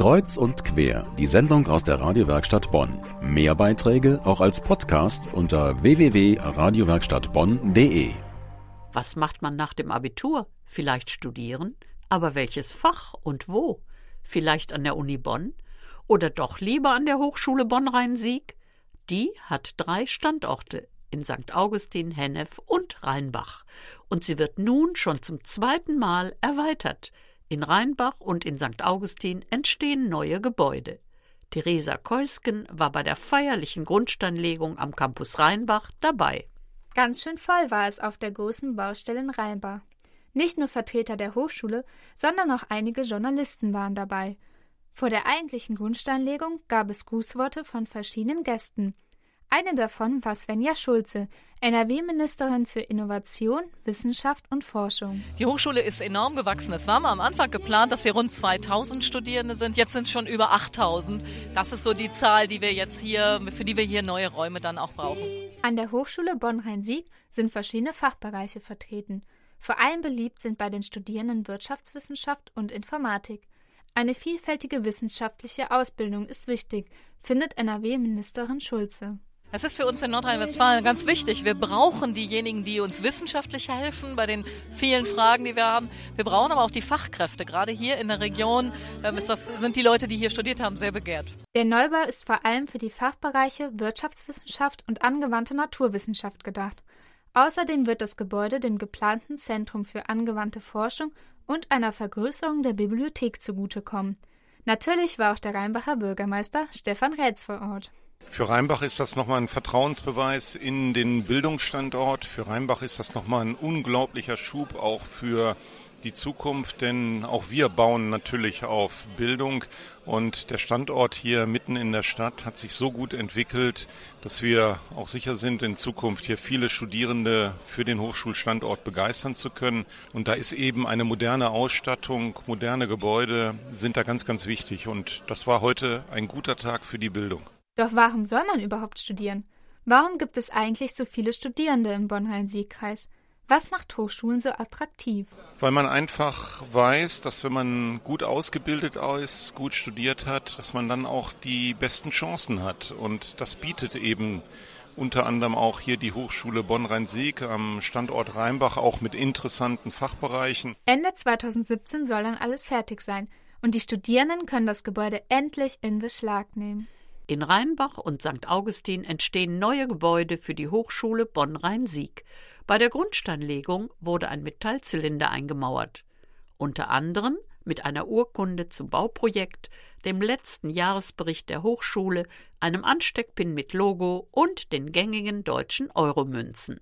Kreuz und quer, die Sendung aus der Radiowerkstatt Bonn. Mehr Beiträge auch als Podcast unter www.radiowerkstattbonn.de. Was macht man nach dem Abitur? Vielleicht studieren? Aber welches Fach und wo? Vielleicht an der Uni Bonn? Oder doch lieber an der Hochschule Bonn-Rhein-Sieg? Die hat drei Standorte in St. Augustin, Hennef und Rheinbach. Und sie wird nun schon zum zweiten Mal erweitert. In Rheinbach und in St. Augustin entstehen neue Gebäude. Theresa Keusken war bei der feierlichen Grundsteinlegung am Campus Rheinbach dabei. Ganz schön voll war es auf der großen Baustelle in Rheinbach. Nicht nur Vertreter der Hochschule, sondern auch einige Journalisten waren dabei. Vor der eigentlichen Grundsteinlegung gab es Grußworte von verschiedenen Gästen. Eine davon war Svenja Schulze, NRW-Ministerin für Innovation, Wissenschaft und Forschung. Die Hochschule ist enorm gewachsen. Es war mal am Anfang geplant, dass wir rund 2000 Studierende sind. Jetzt sind es schon über 8000. Das ist so die Zahl, die wir jetzt hier, für die wir hier neue Räume dann auch brauchen. An der Hochschule Bonn-Rhein-Sieg sind verschiedene Fachbereiche vertreten. Vor allem beliebt sind bei den Studierenden Wirtschaftswissenschaft und Informatik. Eine vielfältige wissenschaftliche Ausbildung ist wichtig, findet NRW-Ministerin Schulze. Es ist für uns in Nordrhein-Westfalen ganz wichtig. Wir brauchen diejenigen, die uns wissenschaftlich helfen bei den vielen Fragen, die wir haben. Wir brauchen aber auch die Fachkräfte. Gerade hier in der Region ähm, das, sind die Leute, die hier studiert haben, sehr begehrt. Der Neubau ist vor allem für die Fachbereiche Wirtschaftswissenschaft und angewandte Naturwissenschaft gedacht. Außerdem wird das Gebäude dem geplanten Zentrum für angewandte Forschung und einer Vergrößerung der Bibliothek zugutekommen. Natürlich war auch der Rheinbacher Bürgermeister Stefan Rätz vor Ort. Für Rheinbach ist das nochmal ein Vertrauensbeweis in den Bildungsstandort. Für Rheinbach ist das nochmal ein unglaublicher Schub auch für die Zukunft, denn auch wir bauen natürlich auf Bildung und der Standort hier mitten in der Stadt hat sich so gut entwickelt, dass wir auch sicher sind, in Zukunft hier viele Studierende für den Hochschulstandort begeistern zu können. Und da ist eben eine moderne Ausstattung, moderne Gebäude sind da ganz, ganz wichtig. Und das war heute ein guter Tag für die Bildung. Doch warum soll man überhaupt studieren? Warum gibt es eigentlich so viele Studierende im Bonn-Rhein-Sieg-Kreis? Was macht Hochschulen so attraktiv? Weil man einfach weiß, dass wenn man gut ausgebildet ist, gut studiert hat, dass man dann auch die besten Chancen hat. Und das bietet eben unter anderem auch hier die Hochschule Bonn-Rhein-Sieg am Standort Rheinbach, auch mit interessanten Fachbereichen. Ende 2017 soll dann alles fertig sein und die Studierenden können das Gebäude endlich in Beschlag nehmen. In Rheinbach und St. Augustin entstehen neue Gebäude für die Hochschule Bonn-Rhein-Sieg. Bei der Grundsteinlegung wurde ein Metallzylinder eingemauert. Unter anderem mit einer Urkunde zum Bauprojekt, dem letzten Jahresbericht der Hochschule, einem Ansteckpin mit Logo und den gängigen deutschen Euromünzen.